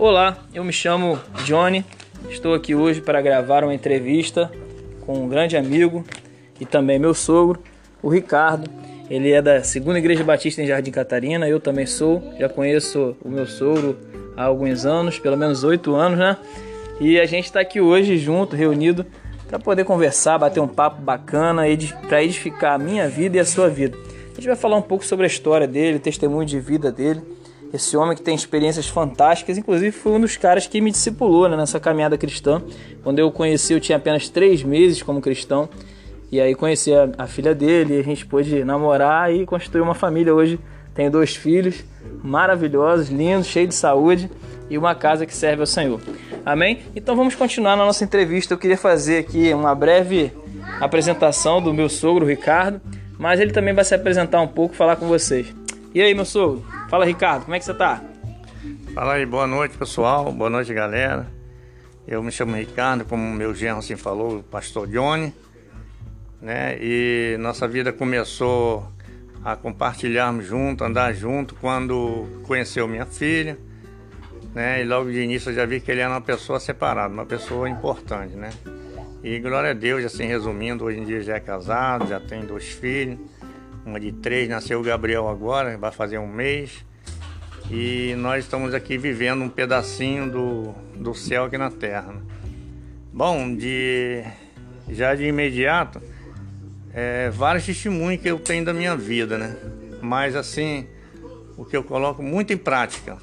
Olá, eu me chamo Johnny, estou aqui hoje para gravar uma entrevista com um grande amigo e também meu sogro, o Ricardo. Ele é da Segunda Igreja Batista em Jardim Catarina, eu também sou, já conheço o meu sogro há alguns anos, pelo menos oito anos, né? E a gente está aqui hoje junto, reunido, para poder conversar, bater um papo bacana, para edificar a minha vida e a sua vida. A gente vai falar um pouco sobre a história dele, testemunho de vida dele. Esse homem que tem experiências fantásticas, inclusive foi um dos caras que me discipulou né, nessa caminhada cristã. Quando eu o conheci, eu tinha apenas três meses como cristão. E aí conheci a, a filha dele, a gente pôde namorar e construir uma família. Hoje tenho dois filhos maravilhosos, lindos, cheios de saúde e uma casa que serve ao Senhor. Amém? Então vamos continuar na nossa entrevista. Eu queria fazer aqui uma breve apresentação do meu sogro Ricardo, mas ele também vai se apresentar um pouco, falar com vocês. E aí, meu sogro? Fala, Ricardo, como é que você tá? Fala aí, boa noite, pessoal. Boa noite, galera. Eu me chamo Ricardo, como meu genro assim falou, o pastor Johnny, né? E nossa vida começou a compartilharmos junto, andar junto quando conheceu minha filha, né? E logo de início eu já vi que ele era uma pessoa separada, uma pessoa importante, né? E glória a Deus, assim resumindo, hoje em dia já é casado, já tem dois filhos, uma de três, nasceu o Gabriel agora, vai fazer um mês. E nós estamos aqui vivendo um pedacinho do, do céu aqui na terra. Né? Bom, de, já de imediato, é, vários testemunhos que eu tenho da minha vida, né? Mas assim, o que eu coloco muito em prática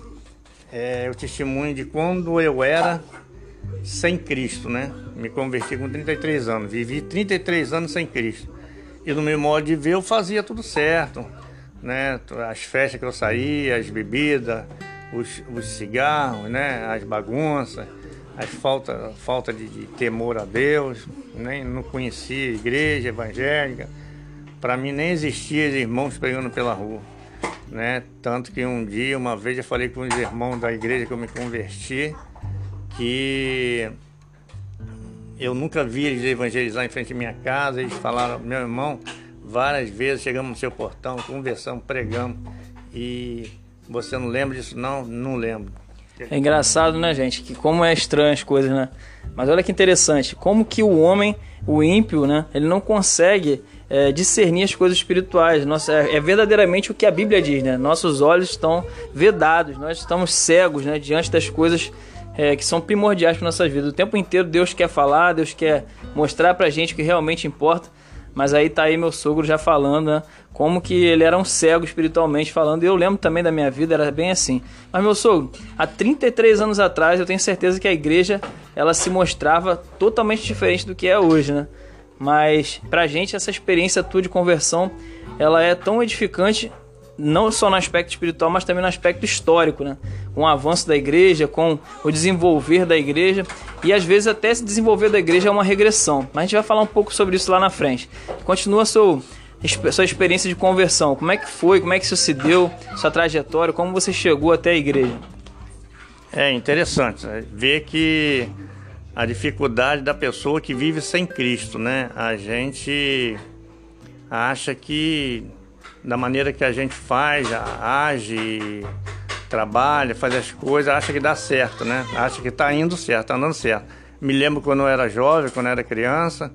é o testemunho de quando eu era sem Cristo, né? Me converti com 33 anos, vivi 33 anos sem Cristo. E no meu modo de ver eu fazia tudo certo, né? As festas que eu saía, as bebidas, os, os cigarros, né? As bagunças, as falta, falta de, de temor a Deus, nem não conhecia igreja evangélica. Para mim nem existia irmãos pregando pela rua né? Tanto que um dia, uma vez, eu falei com os irmãos da igreja que eu me converti, que eu nunca vi eles evangelizar em frente à minha casa. Eles falaram, meu irmão, várias vezes chegamos no seu portão, conversamos, pregamos. E você não lembra disso? Não, não lembro. É engraçado, né, gente? Que como é estranho as coisas, né? Mas olha que interessante, como que o homem, o ímpio, né? Ele não consegue é, discernir as coisas espirituais. Nossa, é, é, verdadeiramente o que a Bíblia diz, né? Nossos olhos estão vedados, nós estamos cegos, né? Diante das coisas é, que são primordiais para nossas vidas. O tempo inteiro Deus quer falar, Deus quer mostrar para a gente o que realmente importa. Mas aí tá aí meu sogro já falando, né? Como que ele era um cego espiritualmente falando. Eu lembro também da minha vida, era bem assim. Mas meu sogro, há 33 anos atrás, eu tenho certeza que a igreja ela se mostrava totalmente diferente do que é hoje, né? Mas pra gente essa experiência tua de conversão, ela é tão edificante não só no aspecto espiritual, mas também no aspecto histórico, né? Com o avanço da igreja, com o desenvolver da igreja e às vezes até se desenvolver da igreja é uma regressão. Mas a gente vai falar um pouco sobre isso lá na frente. Continua seu sua experiência de conversão. Como é que foi? Como é que isso se deu? Sua trajetória? Como você chegou até a igreja? É interessante né? ver que a dificuldade da pessoa que vive sem Cristo, né? A gente acha que da maneira que a gente faz, age, trabalha, faz as coisas, acha que dá certo, né? Acha que está indo certo, está andando certo. Me lembro quando eu era jovem, quando eu era criança,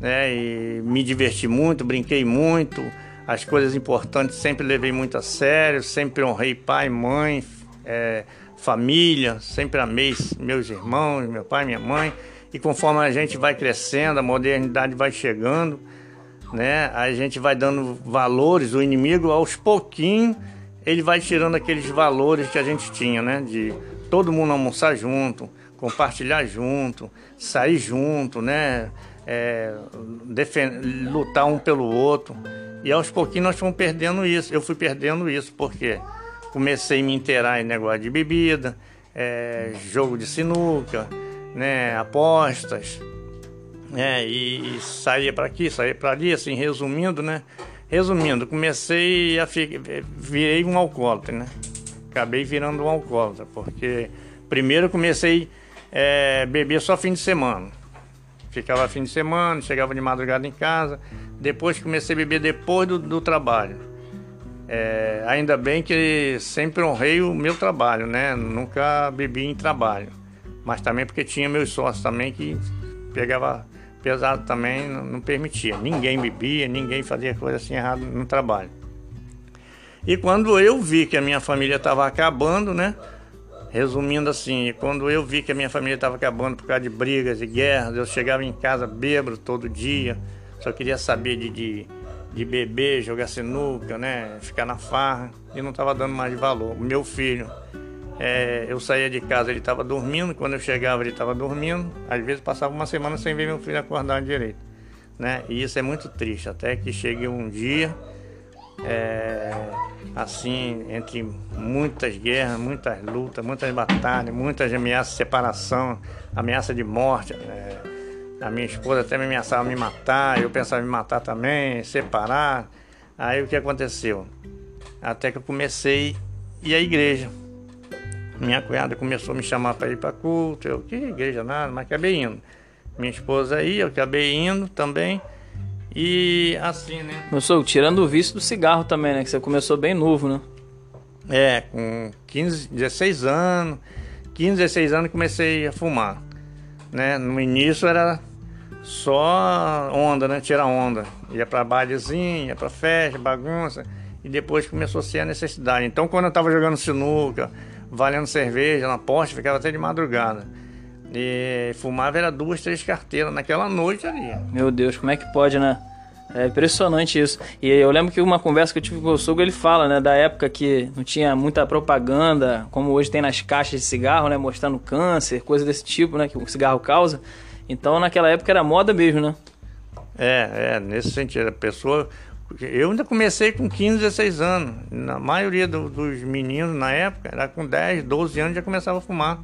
né? E me diverti muito, brinquei muito, as coisas importantes sempre levei muito a sério, sempre honrei pai, mãe, é, família, sempre amei meus irmãos, meu pai, minha mãe. E conforme a gente vai crescendo, a modernidade vai chegando, né? A gente vai dando valores, o inimigo aos pouquinhos ele vai tirando aqueles valores que a gente tinha, né? De todo mundo almoçar junto, compartilhar junto, sair junto, né? É, lutar um pelo outro. E aos pouquinhos nós fomos perdendo isso. Eu fui perdendo isso, porque comecei a me inteirar em negócio de bebida, é, jogo de sinuca, né, apostas, né, e saía para aqui, saía para ali, assim, resumindo, né, resumindo, comecei a virei um alcoólatra, né, acabei virando um alcoólatra, porque primeiro comecei a é, beber só fim de semana, ficava fim de semana, chegava de madrugada em casa, depois comecei a beber depois do, do trabalho, É, ainda bem que sempre honrei o meu trabalho, né? Nunca bebi em trabalho. Mas também porque tinha meus sócios também que pegava pesado também, não, permitia. Ninguém bebia, ninguém fazia coisa assim errada no trabalho. E quando eu vi que a minha família estava acabando, né? Resumindo assim, quando eu vi que a minha família estava acabando por causa de brigas e guerras, eu chegava em casa bêbado todo dia, só queria saber de, de, de beber, jogar sinuca, né? Ficar na farra e não estava dando mais valor. O meu filho, é, eu saía de casa, ele estava dormindo, quando eu chegava ele estava dormindo, às vezes passava uma semana sem ver meu filho acordar direito, né? E isso é muito triste, até que chegue um dia é, assim, entre muitas guerras, muitas lutas, muitas batalhas, muitas ameaças de separação, ameaça de morte. É, a minha esposa até me ameaçava me matar, eu pensava em me matar também, separar. Aí o que aconteceu? Até que eu comecei a ir à igreja. Minha cunhada começou a me chamar para ir para culto, eu, que igreja nada, mas acabei indo. Minha esposa ia, eu acabei indo também. E assim, né? Começou tirando o vício do cigarro também, né? Que você começou bem novo, né? É, com 15, 16 anos. 15, 16 anos comecei a fumar. Né? No início era só onda, né? Tirar onda. Ia pra barzinho, ia pra festa, bagunça. E depois começou a ser a necessidade. Então quando eu tava jogando sinuca, valendo cerveja na porta, ficava até de madrugada. E fumava era duas, três carteiras naquela noite ali. Meu Deus, como é que pode, né? É impressionante isso. E eu lembro que uma conversa que eu tive com o sogro, ele fala, né, da época que não tinha muita propaganda, como hoje tem nas caixas de cigarro, né, mostrando câncer, coisa desse tipo, né, que o cigarro causa. Então, naquela época era moda mesmo, né? É, é, nesse sentido. A pessoa. Eu ainda comecei com 15, 16 anos. Na maioria do, dos meninos na época, era com 10, 12 anos já começava a fumar.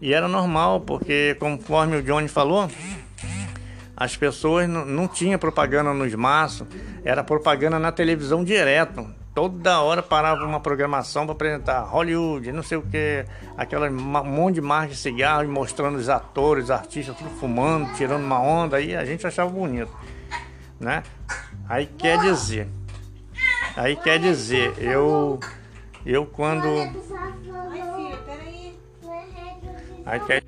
E era normal, porque conforme o Johnny falou, as pessoas não, não tinham propaganda nos maços, era propaganda na televisão direto. Toda hora parava uma programação para apresentar Hollywood, não sei o que, aquela monte de marca de cigarro mostrando os atores, os artistas, tudo fumando, tirando uma onda, aí a gente achava bonito, né? Aí quer dizer, aí quer dizer, eu, eu quando Aí quer...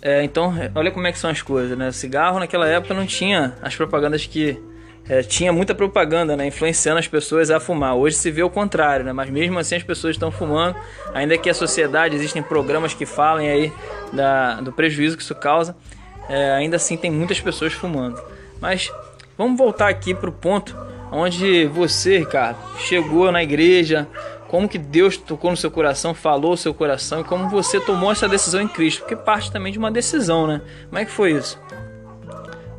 É, então, olha como é que são as coisas, né? Cigarro naquela época não tinha as propagandas que é, tinha muita propaganda, né? Influenciando as pessoas a fumar. Hoje se vê o contrário, né? Mas mesmo assim as pessoas estão fumando. Ainda que a sociedade existem programas que falem aí da, do prejuízo que isso causa, é, ainda assim tem muitas pessoas fumando. Mas vamos voltar aqui para o ponto onde você, Ricardo, chegou na igreja, como que Deus tocou no seu coração, falou o seu coração e como você tomou essa decisão em Cristo, porque parte também de uma decisão, né? Como é que foi isso?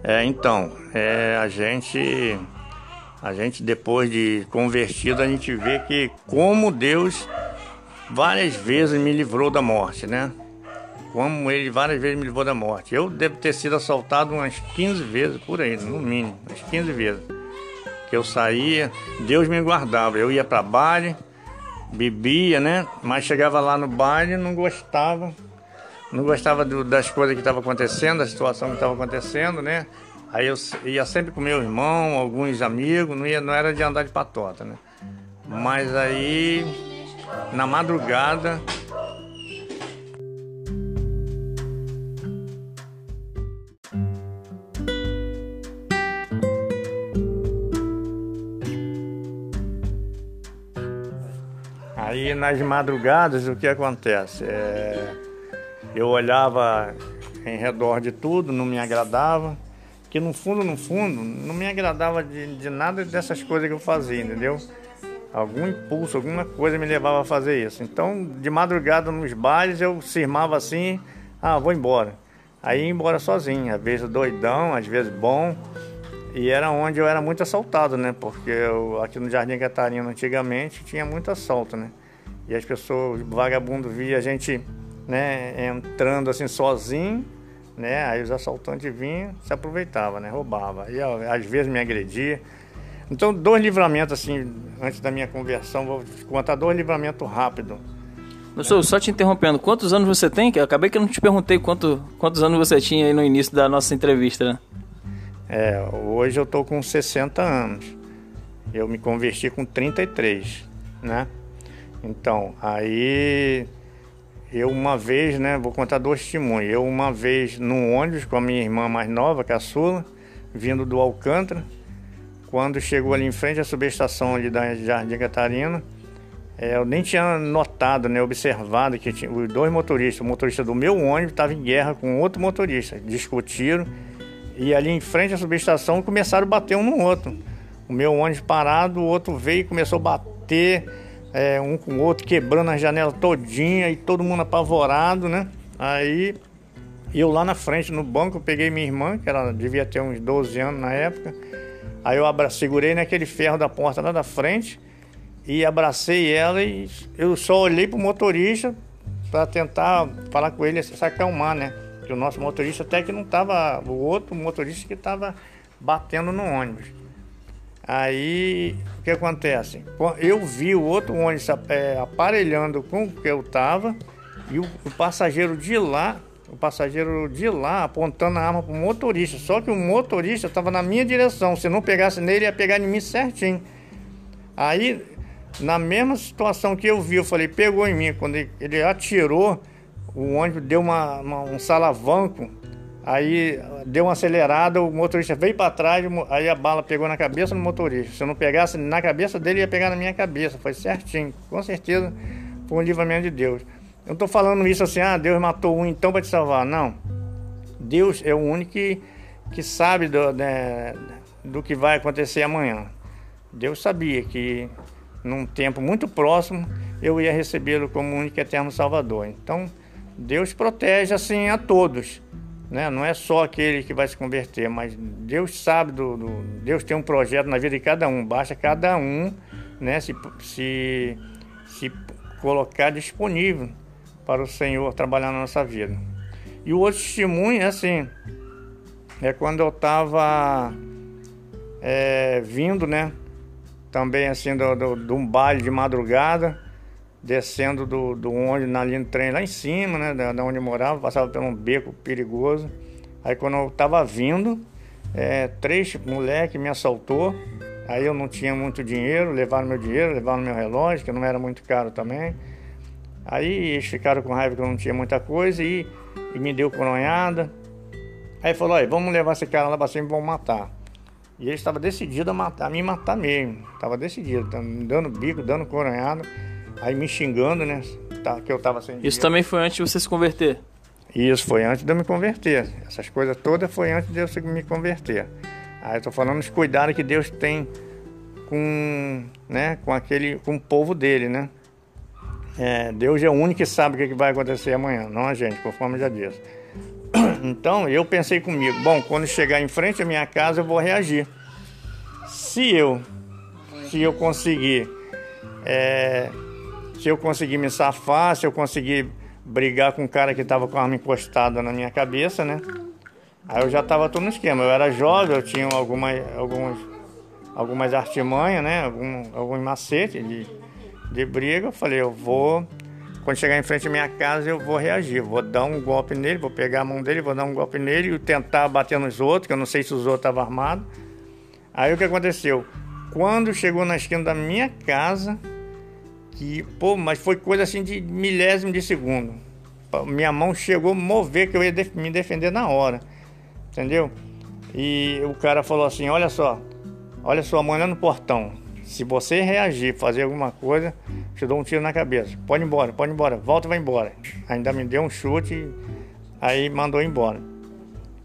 É, então, é, a gente a gente depois de convertido, a gente vê que como Deus várias vezes me livrou da morte, né? Como ele várias vezes me livrou da morte. Eu devo ter sido assaltado umas 15 vezes por aí, no mínimo, umas 15 vezes. Que eu saía, Deus me guardava. Eu ia para baile, bebia, né? Mas chegava lá no baile não gostava. Não gostava do, das coisas que estavam acontecendo, da situação que estava acontecendo, né? Aí eu ia sempre com meu irmão, alguns amigos, não, ia, não era de andar de patota, né? Mas aí, na madrugada, Aí nas madrugadas o que acontece? É, eu olhava em redor de tudo, não me agradava, que no fundo, no fundo, não me agradava de, de nada dessas coisas que eu fazia, entendeu? Algum impulso, alguma coisa me levava a fazer isso. Então, de madrugada nos bares, eu cismava assim, ah, vou embora. Aí ia embora sozinho, às vezes doidão, às vezes bom. E era onde eu era muito assaltado, né? Porque eu, aqui no Jardim Catarina, antigamente, tinha muito assalto, né? E as pessoas, vagabundo, via a gente né, entrando assim sozinho, né? Aí os assaltantes vinham, se aproveitavam, né? Roubava. E às vezes me agredia. Então, dois livramentos assim, antes da minha conversão, vou contar dois livramentos rápidos. Professor, só te interrompendo, quantos anos você tem? Eu acabei que eu não te perguntei quanto, quantos anos você tinha aí no início da nossa entrevista, né? É, hoje eu tô com 60 anos. Eu me converti com 33, né? Então, aí eu uma vez, né, vou contar dois testemunhos. Eu uma vez num ônibus com a minha irmã mais nova, caçula, vindo do Alcântara, quando chegou ali em frente à subestação ali da Jardim Catarina, é, eu nem tinha notado, né, observado que tinha, os dois motoristas, o motorista do meu ônibus estava em guerra com outro motorista, discutiram. E ali em frente à subestação começaram a bater um no outro. O meu ônibus parado, o outro veio e começou a bater é, um com o outro, quebrando a janela todinha e todo mundo apavorado, né? Aí eu lá na frente no banco, eu peguei minha irmã, que ela devia ter uns 12 anos na época. Aí eu abra, segurei naquele ferro da porta lá da frente e abracei ela e eu só olhei pro motorista para tentar falar com ele se acalmar, né? Que o nosso motorista até que não tava, o outro motorista que estava batendo no ônibus. Aí que acontece? Eu vi o outro ônibus é, aparelhando com o que eu estava e o, passageiro de lá, o passageiro de lá apontando a arma para o motorista. Só que o motorista estava na minha direção. Se não pegasse nele, ia pegar em mim certinho. Aí, na mesma situação que eu vi, eu falei, pegou em mim. Quando ele, ele atirou, o ônibus deu uma, uma, um salavanco Aí deu uma acelerada, o motorista veio para trás, aí a bala pegou na cabeça do motorista. Se eu não pegasse na cabeça dele, ia pegar na minha cabeça. Foi certinho. Com certeza foi um livramento de Deus. Eu não estou falando isso assim, ah, Deus matou um então para te salvar. Não. Deus é o único que, que sabe do, né, do que vai acontecer amanhã. Deus sabia que num tempo muito próximo eu ia recebê-lo como único eterno Salvador. Então, Deus protege assim a todos. Né? Não é só aquele que vai se converter, mas Deus sabe do, do, Deus tem um projeto na vida de cada um. Basta cada um, né, se, se, se colocar disponível para o Senhor trabalhar na nossa vida. E o outro testemunho é assim, é quando eu estava é, vindo, né, também assim de um baile de madrugada descendo do, do onde na linha do trem lá em cima, né, da, da onde eu morava, passava por um beco perigoso. Aí quando eu tava vindo, é, três moleques me assaltou. Aí eu não tinha muito dinheiro, levaram meu dinheiro, levaram meu relógio, que não era muito caro também. Aí eles ficaram com raiva que eu não tinha muita coisa e, e me deu coronhada. Aí falou, olha, vamos levar esse cara lá pra cima e vamos matar. E ele estava decidido a matar, a me matar mesmo. Estava decidido, dando bico, dando coronhada. Aí me xingando, né? Tá, que eu tava sem Isso também foi antes de você se converter? Isso, foi antes de eu me converter. Essas coisas todas foi antes de eu me converter. Aí eu tô falando dos cuidados que Deus tem com, né, com aquele, com o povo dele, né? É, Deus é o único que sabe o que vai acontecer amanhã, não a gente, conforme já disse. Então eu pensei comigo, bom, quando chegar em frente à minha casa eu vou reagir. Se eu, se eu conseguir é, se eu conseguir me safar, se eu conseguir brigar com um cara que estava com a arma encostada na minha cabeça, né? Aí eu já estava todo no esquema. Eu era jovem, eu tinha algumas, algumas, algumas artimanhas, né? Algum, alguns macetes de, de briga. Eu falei, eu vou, quando chegar em frente à minha casa, eu vou reagir. Vou dar um golpe nele, vou pegar a mão dele, vou dar um golpe nele e tentar bater nos outros, que eu não sei se os outros estavam armados. Aí o que aconteceu? Quando chegou na esquina da minha casa, que, pô, mas foi coisa assim de milésimo de segundo. Minha mão chegou a mover que eu ia me defender na hora, entendeu? E o cara falou assim: Olha só, olha sua mãe lá no portão. Se você reagir, fazer alguma coisa, te dou um tiro na cabeça. Pode ir embora, pode ir embora, volta e vai embora. Ainda me deu um chute, aí mandou embora.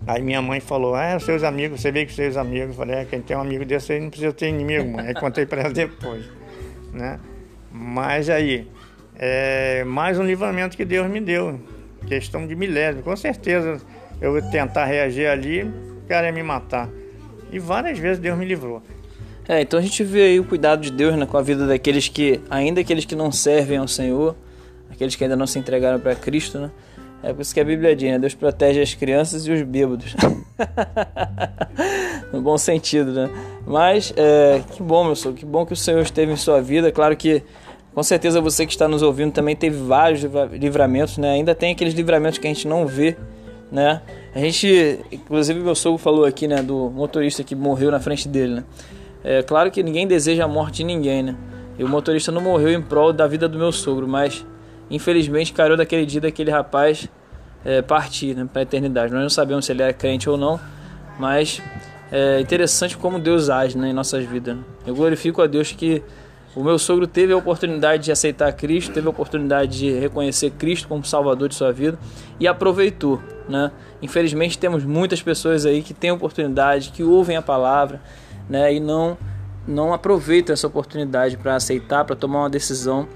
Aí minha mãe falou: Ah, seus amigos, você veio com seus amigos. Eu falei: É, quem tem um amigo desse aí não precisa ter inimigo, mãe. Aí contei para ela depois, né? Mas aí, é mais um livramento que Deus me deu. Questão de milésimo. Com certeza eu vou tentar reagir ali, o cara ia me matar. E várias vezes Deus me livrou. É, então a gente vê aí o cuidado de Deus né, com a vida daqueles que, ainda aqueles que não servem ao Senhor, aqueles que ainda não se entregaram para Cristo, né? É por isso que a Bíblia diz, né? Deus protege as crianças e os bêbados. no bom sentido, né? Mas, é, que bom, meu senhor, que bom que o Senhor esteve em sua vida. Claro que, com certeza, você que está nos ouvindo também teve vários livramentos, né? Ainda tem aqueles livramentos que a gente não vê, né? A gente, inclusive, meu sogro falou aqui, né? Do motorista que morreu na frente dele, né? É claro que ninguém deseja a morte de ninguém, né? E o motorista não morreu em prol da vida do meu sogro, mas infelizmente caiu daquele dia daquele rapaz é, partir né, para a eternidade. Nós não sabemos se ele era crente ou não, mas é interessante como Deus age né, em nossas vidas. Né? Eu glorifico a Deus que o meu sogro teve a oportunidade de aceitar Cristo, teve a oportunidade de reconhecer Cristo como Salvador de sua vida e aproveitou. Né? Infelizmente temos muitas pessoas aí que têm oportunidade, que ouvem a palavra né, e não não aproveitam essa oportunidade para aceitar, para tomar uma decisão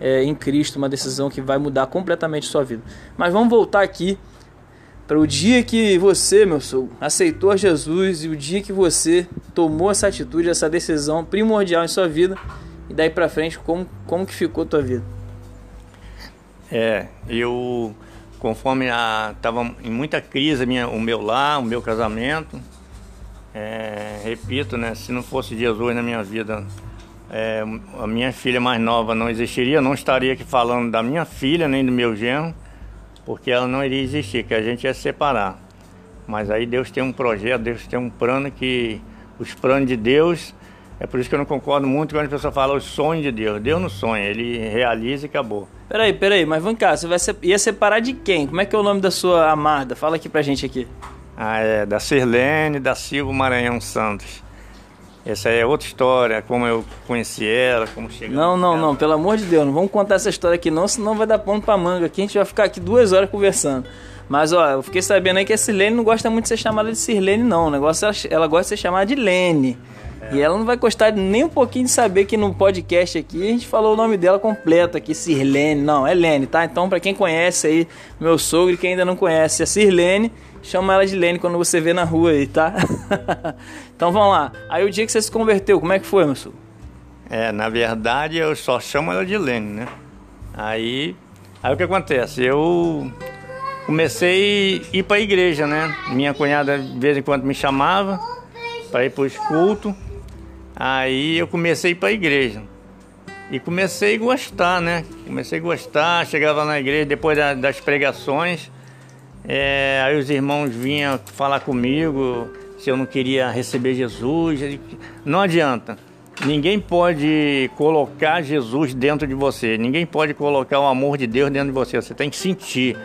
é, em Cristo, uma decisão que vai mudar completamente sua vida. Mas vamos voltar aqui para o dia que você, meu sogro, aceitou Jesus e o dia que você tomou essa atitude, essa decisão primordial em sua vida e daí para frente como como que ficou a tua vida? É, eu conforme a tava em muita crise minha, o meu lar, o meu casamento, é, repito, né, se não fosse Jesus na minha vida, é, a minha filha mais nova não existiria, não estaria aqui falando da minha filha nem do meu genro porque ela não iria existir, que a gente ia se separar. Mas aí Deus tem um projeto, Deus tem um plano que os planos de Deus, é por isso que eu não concordo muito quando a pessoa fala os sonhos de Deus. Deus não sonha, ele realiza e acabou. Peraí, peraí, mas vem cá, você vai se... ia separar de quem? Como é que é o nome da sua amada? Fala aqui pra gente aqui. Ah, é da Sirlene da Silva Maranhão Santos. Essa é outra história, como eu conheci ela, como cheguei. Não, não, não, pelo amor de Deus, não vamos contar essa história aqui não, senão vai dar ponto pra manga aqui, a gente vai ficar aqui duas horas conversando. Mas ó, eu fiquei sabendo aí que a Sirlene não gosta muito de ser chamada de Sirlene, não. O negócio ela, ela gosta de ser chamada de Lene. E ela não vai gostar nem um pouquinho de saber que no podcast aqui a gente falou o nome dela completo aqui, Sirlene. Não, é Lene, tá? Então, para quem conhece aí, meu sogro quem ainda não conhece, a Sirlene chama ela de Lene quando você vê na rua aí, tá? então vamos lá. Aí o dia que você se converteu, como é que foi, meu senhor? É, na verdade eu só chamo ela de Lene, né? Aí, aí o que acontece? Eu comecei a ir para a igreja, né? Minha cunhada de vez em quando me chamava para ir para os cultos. Aí eu comecei para a igreja. E comecei a gostar, né? Comecei a gostar, chegava na igreja depois das pregações. É, aí os irmãos vinham falar comigo se eu não queria receber Jesus. Não adianta. Ninguém pode colocar Jesus dentro de você. Ninguém pode colocar o amor de Deus dentro de você. Você tem que sentir.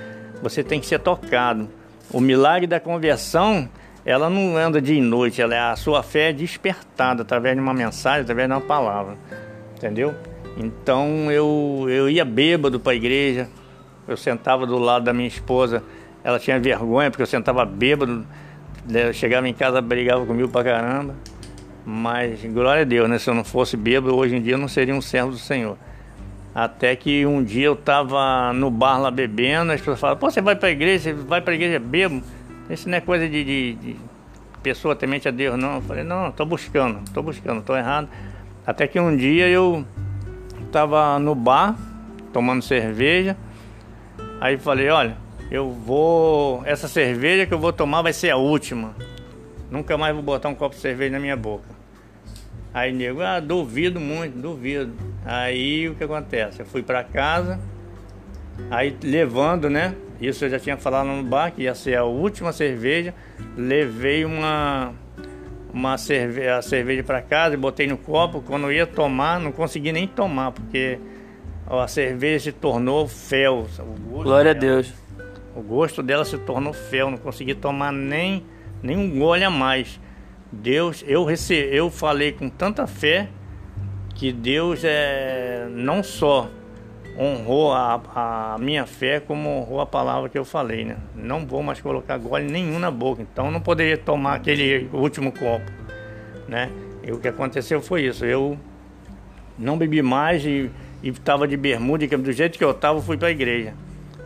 Você tem que ser tocado. O milagre da conversão, ela não anda dia e noite. Ela é a sua fé é despertada através de uma mensagem, através de uma palavra. Entendeu? Então eu, eu ia bêbado para a igreja. Eu sentava do lado da minha esposa ela tinha vergonha porque eu sentava bêbado, né, eu chegava em casa, brigava comigo pra caramba. Mas glória a Deus, né? Se eu não fosse bêbado, hoje em dia eu não seria um servo do Senhor. Até que um dia eu tava no bar lá bebendo, as pessoas falaram, pô, você vai pra igreja, você vai pra igreja bêbado? Isso não é coisa de, de, de pessoa temente a Deus, não. Eu falei, não, tô buscando, tô buscando, tô errado. Até que um dia eu tava no bar, tomando cerveja, aí falei, olha, eu vou. Essa cerveja que eu vou tomar vai ser a última. Nunca mais vou botar um copo de cerveja na minha boca. Aí nego, ah, duvido muito, duvido. Aí o que acontece? Eu fui para casa, aí levando, né? Isso eu já tinha falado no bar que ia ser a última cerveja. Levei uma uma cerve a cerveja para casa e botei no copo. Quando eu ia tomar, não consegui nem tomar, porque a cerveja se tornou fel. Glória a Deus. O gosto dela se tornou fel, não consegui tomar nem, nem um gole a mais. Deus, eu recebi, eu falei com tanta fé que Deus é não só honrou a, a, minha fé, como honrou a palavra que eu falei, né? Não vou mais colocar gole nenhum na boca, então não poderia tomar aquele último copo, né? E o que aconteceu foi isso, eu não bebi mais e estava de bermuda, do jeito que eu estava, fui para a igreja,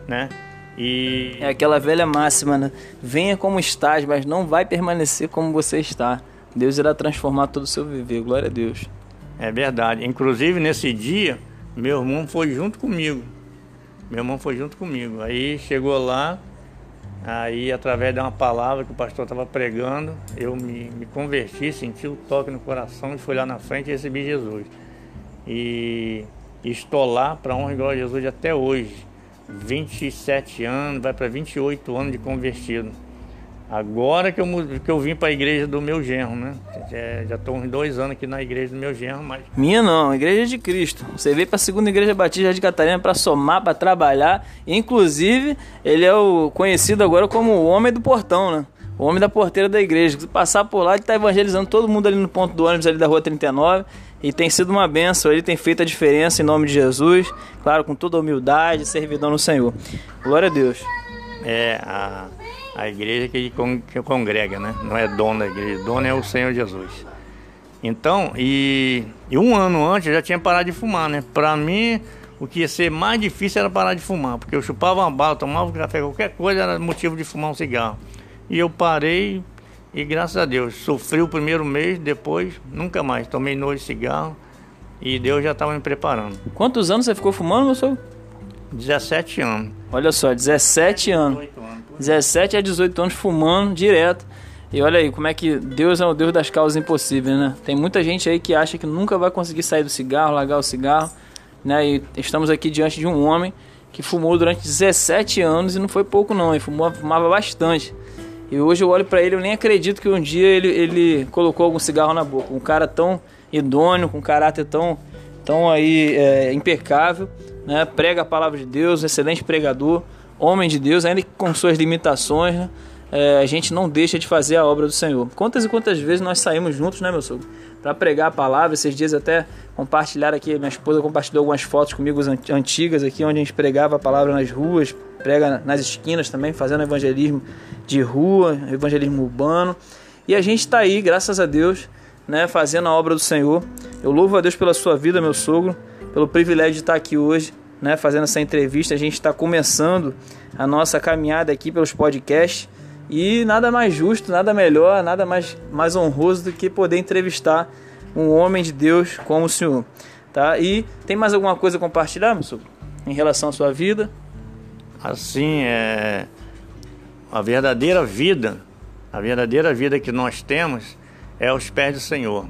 né? E... É aquela velha máxima, né? Venha como estás, mas não vai permanecer como você está. Deus irá transformar todo o seu viver. Glória a Deus. É verdade. Inclusive, nesse dia, meu irmão foi junto comigo. Meu irmão foi junto comigo. Aí chegou lá, aí através de uma palavra que o pastor estava pregando, eu me, me converti, senti o toque no coração e fui lá na frente e recebi Jesus. E, estou lá para honra e glória de Jesus até hoje. 27 anos, vai para 28 anos de convertido. Agora que eu, que eu vim para a igreja do meu genro, né? Já estou uns dois anos aqui na igreja do meu genro, mas... Minha não, igreja de Cristo. Você veio para a segunda igreja batista de Catarina para somar, para trabalhar. Inclusive, ele é o conhecido agora como o homem do portão, né? O homem da porteira da igreja. Se passar por lá, ele está evangelizando todo mundo ali no ponto do ônibus ali da rua 39. E tem sido uma benção, ele tem feito a diferença em nome de Jesus. Claro, com toda humildade, servidão no Senhor. Glória a Deus. É, a a igreja que, que congrega, né? Não é dono da igreja, dono é o Senhor Jesus. Então, e, e um ano antes eu já tinha parado de fumar, né? Para mim, o que ia ser mais difícil era parar de fumar, porque eu chupava uma bala, tomava café, qualquer coisa era motivo de fumar um cigarro. E eu parei e graças a Deus, sofri o primeiro mês, depois nunca mais. Tomei noite de cigarro e Deus já estava me preparando. Quantos anos você ficou fumando, meu senhor? 17 anos. Olha só, 17 anos. 17 a 18 anos fumando direto. E olha aí como é que Deus é o Deus das causas impossíveis, né? Tem muita gente aí que acha que nunca vai conseguir sair do cigarro, largar o cigarro, né? E estamos aqui diante de um homem que fumou durante 17 anos e não foi pouco não, ele fumou, fumava bastante. E hoje eu olho para ele, eu nem acredito que um dia ele, ele colocou algum cigarro na boca. Um cara tão idôneo, com um caráter tão, tão aí é, impecável, né? Prega a palavra de Deus, excelente pregador homem de Deus, ainda com suas limitações, né? é, a gente não deixa de fazer a obra do Senhor. Quantas e quantas vezes nós saímos juntos, né, meu sogro? Para pregar a palavra. Esses dias até compartilhar aqui, minha esposa compartilhou algumas fotos comigo antigas aqui, onde a gente pregava a palavra nas ruas, prega nas esquinas também, fazendo evangelismo de rua, evangelismo urbano. E a gente está aí, graças a Deus, né, fazendo a obra do Senhor. Eu louvo a Deus pela sua vida, meu sogro, pelo privilégio de estar aqui hoje né, fazendo essa entrevista. A gente está começando a nossa caminhada aqui pelos podcasts e nada mais justo, nada melhor, nada mais, mais honroso do que poder entrevistar um homem de Deus como o senhor. Tá? E tem mais alguma coisa a compartilhar, senhor, em relação à sua vida? Assim, é a verdadeira vida, a verdadeira vida que nós temos é aos pés do Senhor.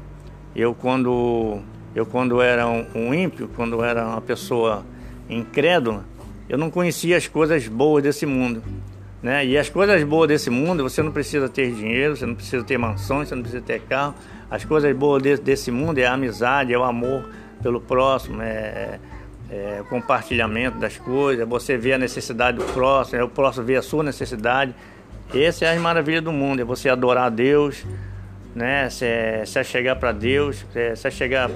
Eu quando eu quando era um ímpio, quando era uma pessoa incrédula, eu não conhecia as coisas boas desse mundo. Né? E as coisas boas desse mundo, você não precisa ter dinheiro, você não precisa ter mansões, você não precisa ter carro. As coisas boas de, desse mundo é a amizade, é o amor pelo próximo, é, é, o compartilhamento das coisas, é você vê a necessidade do próximo, é o próximo ver a sua necessidade. Essa é a maravilha do mundo, é você adorar a Deus, né? Se é, se é chegar para Deus, se é chegar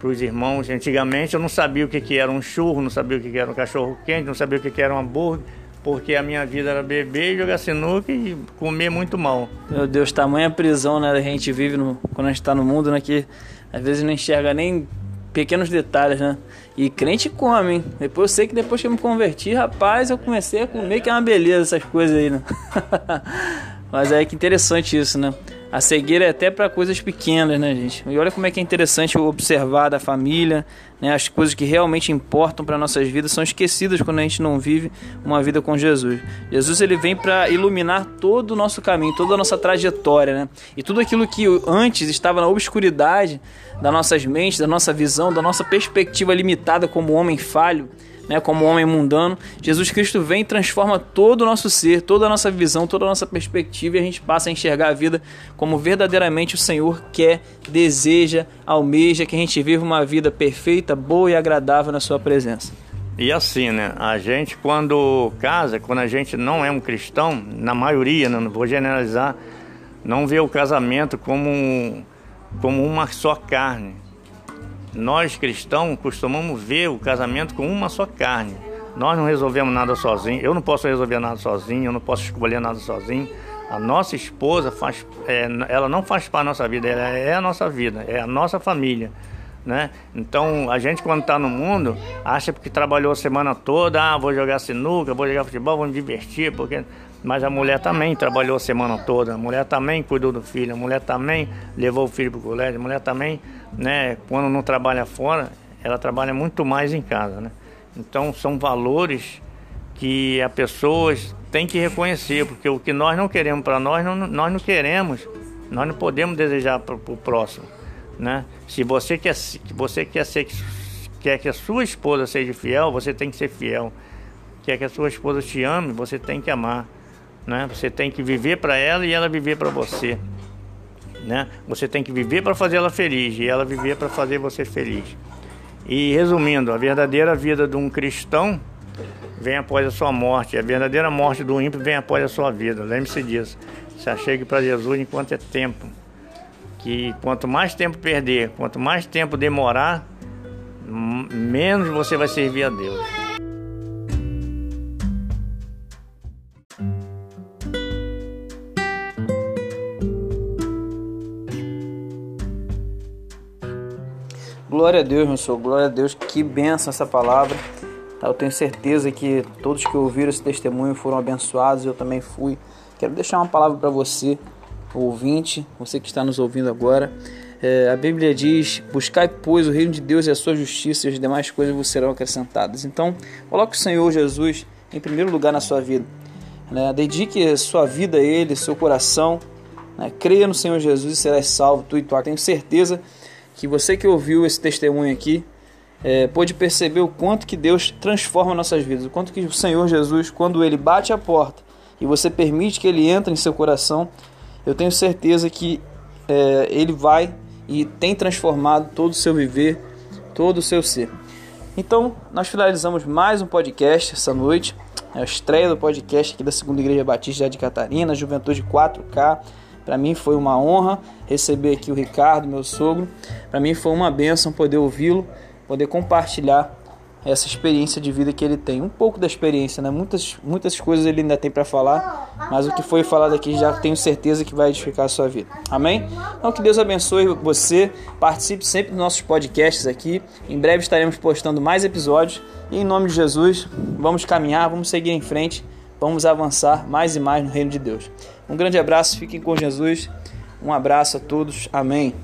para os irmãos. Antigamente eu não sabia o que, que era um churro, não sabia o que, que era um cachorro quente, não sabia o que, que era um hambúrguer, porque a minha vida era beber, jogar sinuca e comer muito mal. Meu Deus, tamanha prisão né, a gente vive no, quando a gente está no mundo, né? Que às vezes não enxerga nem pequenos detalhes, né? E crente come, hein? Depois eu sei que depois que eu me converti, rapaz, eu comecei a comer, que é uma beleza essas coisas aí, né? Mas é que interessante isso, né? A cegueira é até para coisas pequenas, né, gente? E olha como é que é interessante observar da família, né? As coisas que realmente importam para nossas vidas são esquecidas quando a gente não vive uma vida com Jesus. Jesus ele vem para iluminar todo o nosso caminho, toda a nossa trajetória, né? E tudo aquilo que antes estava na obscuridade das nossas mentes, da nossa visão, da nossa perspectiva limitada como homem falho, né, como homem mundano, Jesus Cristo vem e transforma todo o nosso ser, toda a nossa visão, toda a nossa perspectiva e a gente passa a enxergar a vida como verdadeiramente o Senhor quer, deseja, almeja que a gente viva uma vida perfeita, boa e agradável na sua presença. E assim, né? A gente quando casa, quando a gente não é um cristão, na maioria, né, não vou generalizar, não vê o casamento como, como uma só carne nós cristãos costumamos ver o casamento com uma só carne. Nós não resolvemos nada sozinho. Eu não posso resolver nada sozinho. Eu não posso escolher nada sozinho. A nossa esposa faz, é, ela não faz parte da nossa vida. Ela é a nossa vida. É a nossa família. Né? Então a gente quando está no mundo acha que trabalhou a semana toda, ah, vou jogar sinuca, vou jogar futebol, vou me divertir, porque mas a mulher também trabalhou a semana toda, a mulher também cuidou do filho, a mulher também levou o filho para o colégio, a mulher também né, quando não trabalha fora, ela trabalha muito mais em casa, né? Então são valores que a pessoas tem que reconhecer, porque o que nós não queremos para nós, não, nós não queremos, nós não podemos desejar para o próximo, né? Se você quer, se você quer ser quer que a sua esposa seja fiel, você tem que ser fiel. Quer que a sua esposa te ame, você tem que amar. né? Você tem que viver para ela e ela viver para você, né? Você tem que viver para fazer ela feliz e ela viver para fazer você feliz. E resumindo, a verdadeira vida de um cristão vem após a sua morte, a verdadeira morte do ímpio vem após a sua vida. Lembre-se disso. Se achegue para Jesus enquanto é tempo. Que quanto mais tempo perder, quanto mais tempo demorar, menos você vai servir a Deus. Glória a Deus, meu senhor. Glória a Deus. Que benção essa palavra. Eu tenho certeza que todos que ouviram esse testemunho foram abençoados. Eu também fui. Quero deixar uma palavra para você, ouvinte, você que está nos ouvindo agora. É, a Bíblia diz: Buscai, pois, o reino de Deus e a sua justiça, e as demais coisas vos serão acrescentadas. Então, coloque o Senhor Jesus em primeiro lugar na sua vida. Né? Dedique sua vida a Ele, seu coração. Né? Creia no Senhor Jesus e serás salvo, tu e tua. Tenho certeza que você que ouviu esse testemunho aqui é, pôde perceber o quanto que Deus transforma nossas vidas, o quanto que o Senhor Jesus, quando Ele bate a porta e você permite que Ele entre em seu coração, eu tenho certeza que é, Ele vai e tem transformado todo o seu viver, todo o seu ser. Então, nós finalizamos mais um podcast essa noite, a estreia do podcast aqui da Segunda Igreja Batista de Catarina, Juventude 4K. Para mim foi uma honra receber aqui o Ricardo, meu sogro. Para mim foi uma bênção poder ouvi-lo, poder compartilhar essa experiência de vida que ele tem. Um pouco da experiência, né? Muitas, muitas coisas ele ainda tem para falar, mas o que foi falado aqui já tenho certeza que vai edificar a sua vida. Amém? Então que Deus abençoe você. Participe sempre dos nossos podcasts aqui. Em breve estaremos postando mais episódios. E em nome de Jesus, vamos caminhar, vamos seguir em frente, vamos avançar mais e mais no reino de Deus. Um grande abraço, fiquem com Jesus. Um abraço a todos. Amém.